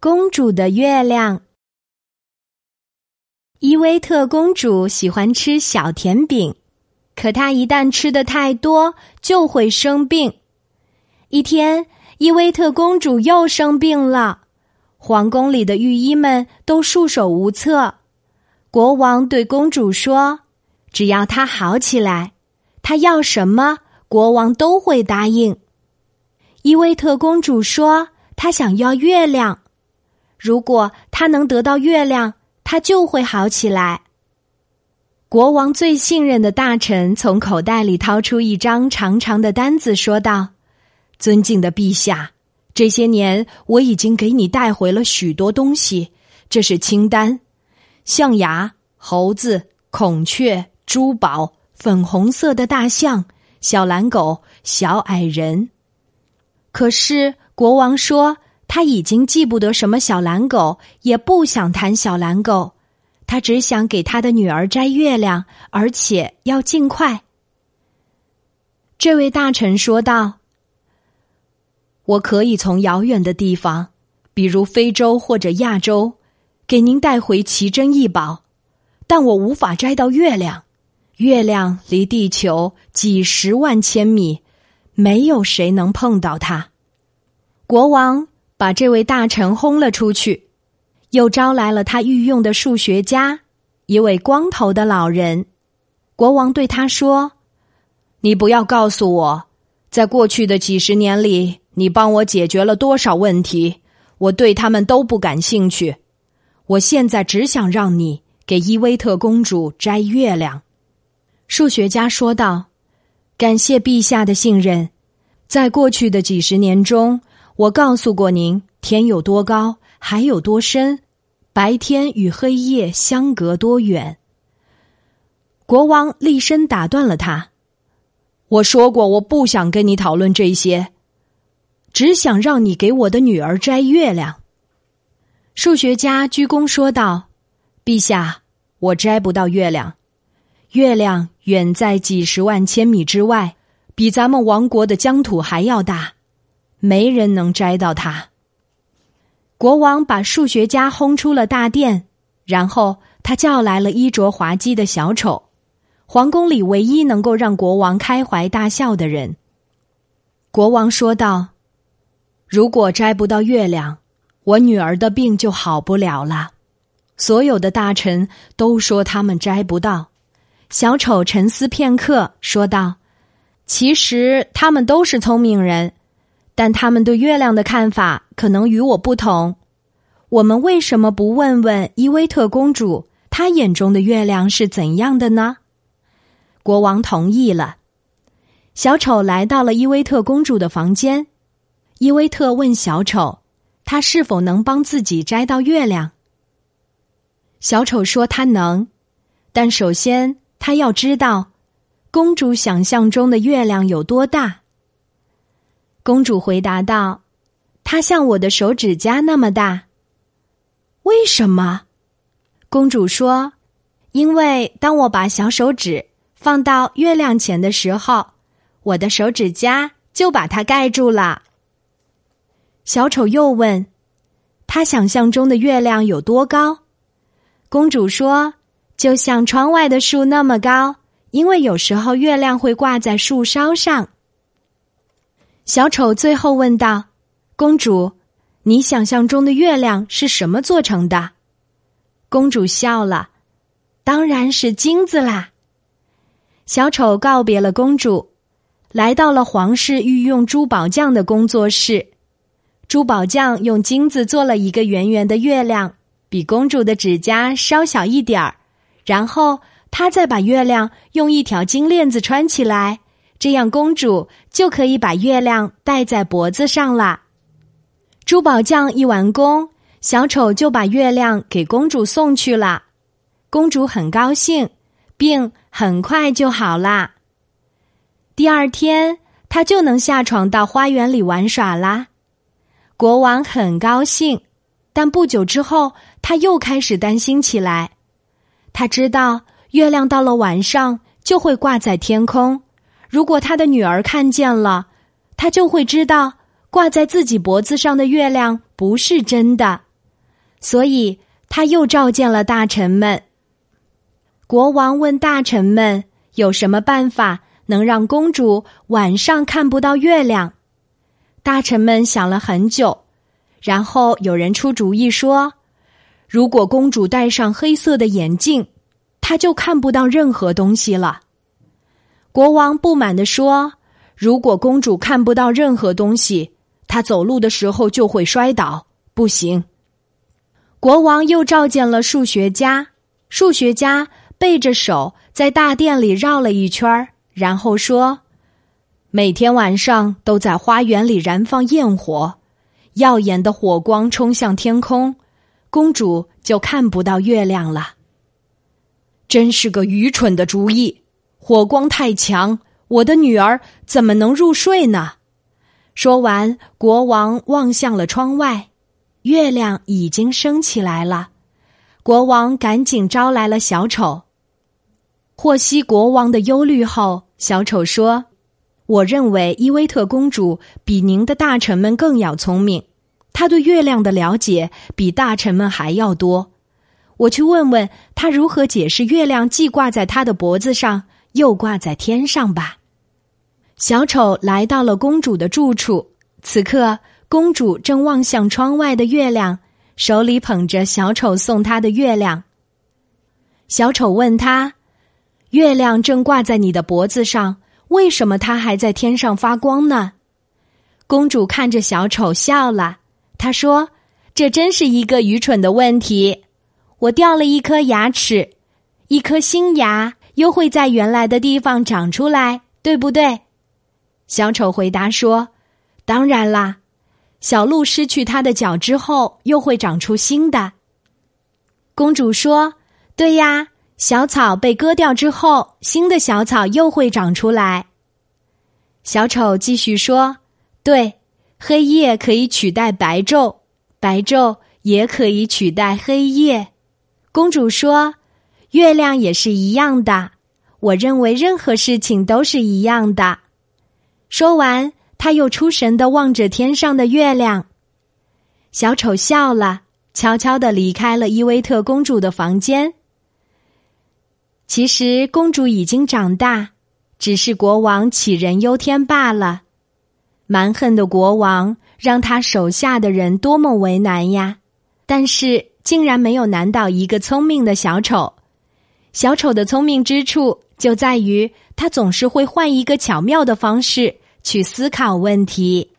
公主的月亮。伊薇特公主喜欢吃小甜饼，可她一旦吃的太多，就会生病。一天，伊薇特公主又生病了，皇宫里的御医们都束手无策。国王对公主说：“只要她好起来，她要什么，国王都会答应。”伊薇特公主说：“她想要月亮。”如果他能得到月亮，他就会好起来。国王最信任的大臣从口袋里掏出一张长长的单子，说道：“尊敬的陛下，这些年我已经给你带回了许多东西，这是清单：象牙、猴子、孔雀、珠宝、粉红色的大象、小蓝狗、小矮人。”可是国王说。他已经记不得什么小蓝狗，也不想谈小蓝狗，他只想给他的女儿摘月亮，而且要尽快。这位大臣说道：“我可以从遥远的地方，比如非洲或者亚洲，给您带回奇珍异宝，但我无法摘到月亮。月亮离地球几十万千米，没有谁能碰到它。”国王。把这位大臣轰了出去，又招来了他御用的数学家，一位光头的老人。国王对他说：“你不要告诉我，在过去的几十年里，你帮我解决了多少问题？我对他们都不感兴趣。我现在只想让你给伊薇特公主摘月亮。”数学家说道：“感谢陛下的信任，在过去的几十年中。”我告诉过您，天有多高，海有多深，白天与黑夜相隔多远。国王厉声打断了他：“我说过，我不想跟你讨论这些，只想让你给我的女儿摘月亮。”数学家鞠躬说道：“陛下，我摘不到月亮，月亮远在几十万千米之外，比咱们王国的疆土还要大。”没人能摘到它。国王把数学家轰出了大殿，然后他叫来了衣着滑稽的小丑，皇宫里唯一能够让国王开怀大笑的人。国王说道：“如果摘不到月亮，我女儿的病就好不了了。”所有的大臣都说他们摘不到。小丑沉思片刻，说道：“其实他们都是聪明人。”但他们对月亮的看法可能与我不同。我们为什么不问问伊薇特公主，她眼中的月亮是怎样的呢？国王同意了。小丑来到了伊薇特公主的房间。伊薇特问小丑：“他是否能帮自己摘到月亮？”小丑说：“他能，但首先他要知道，公主想象中的月亮有多大。”公主回答道：“它像我的手指甲那么大。”为什么？公主说：“因为当我把小手指放到月亮前的时候，我的手指甲就把它盖住了。”小丑又问：“他想象中的月亮有多高？”公主说：“就像窗外的树那么高，因为有时候月亮会挂在树梢上。”小丑最后问道：“公主，你想象中的月亮是什么做成的？”公主笑了：“当然是金子啦。”小丑告别了公主，来到了皇室御用珠宝匠的工作室。珠宝匠用金子做了一个圆圆的月亮，比公主的指甲稍小一点儿。然后他再把月亮用一条金链子穿起来。这样，公主就可以把月亮戴在脖子上了。珠宝匠一完工，小丑就把月亮给公主送去了。公主很高兴，病很快就好啦。第二天，她就能下床到花园里玩耍啦。国王很高兴，但不久之后，他又开始担心起来。他知道，月亮到了晚上就会挂在天空。如果他的女儿看见了，他就会知道挂在自己脖子上的月亮不是真的。所以他又召见了大臣们。国王问大臣们有什么办法能让公主晚上看不到月亮。大臣们想了很久，然后有人出主意说：“如果公主戴上黑色的眼镜，她就看不到任何东西了。”国王不满地说：“如果公主看不到任何东西，她走路的时候就会摔倒，不行。”国王又召见了数学家，数学家背着手在大殿里绕了一圈然后说。每天晚上都在花园里燃放焰火，耀眼的火光冲向天空，公主就看不到月亮了。真是个愚蠢的主意！火光太强，我的女儿怎么能入睡呢？说完，国王望向了窗外，月亮已经升起来了。国王赶紧招来了小丑。获悉国王的忧虑后，小丑说。我认为伊薇特公主比您的大臣们更要聪明，她对月亮的了解比大臣们还要多。我去问问她如何解释月亮既挂在她的脖子上，又挂在天上吧。小丑来到了公主的住处，此刻公主正望向窗外的月亮，手里捧着小丑送她的月亮。小丑问他：“月亮正挂在你的脖子上。”为什么它还在天上发光呢？公主看着小丑笑了。她说：“这真是一个愚蠢的问题。我掉了一颗牙齿，一颗新牙又会在原来的地方长出来，对不对？”小丑回答说：“当然啦。小鹿失去它的脚之后，又会长出新的。”公主说：“对呀。”小草被割掉之后，新的小草又会长出来。小丑继续说：“对，黑夜可以取代白昼，白昼也可以取代黑夜。”公主说：“月亮也是一样的。我认为任何事情都是一样的。”说完，他又出神的望着天上的月亮。小丑笑了，悄悄的离开了伊薇特公主的房间。其实公主已经长大，只是国王杞人忧天罢了。蛮横的国王让他手下的人多么为难呀！但是竟然没有难倒一个聪明的小丑。小丑的聪明之处就在于他总是会换一个巧妙的方式去思考问题。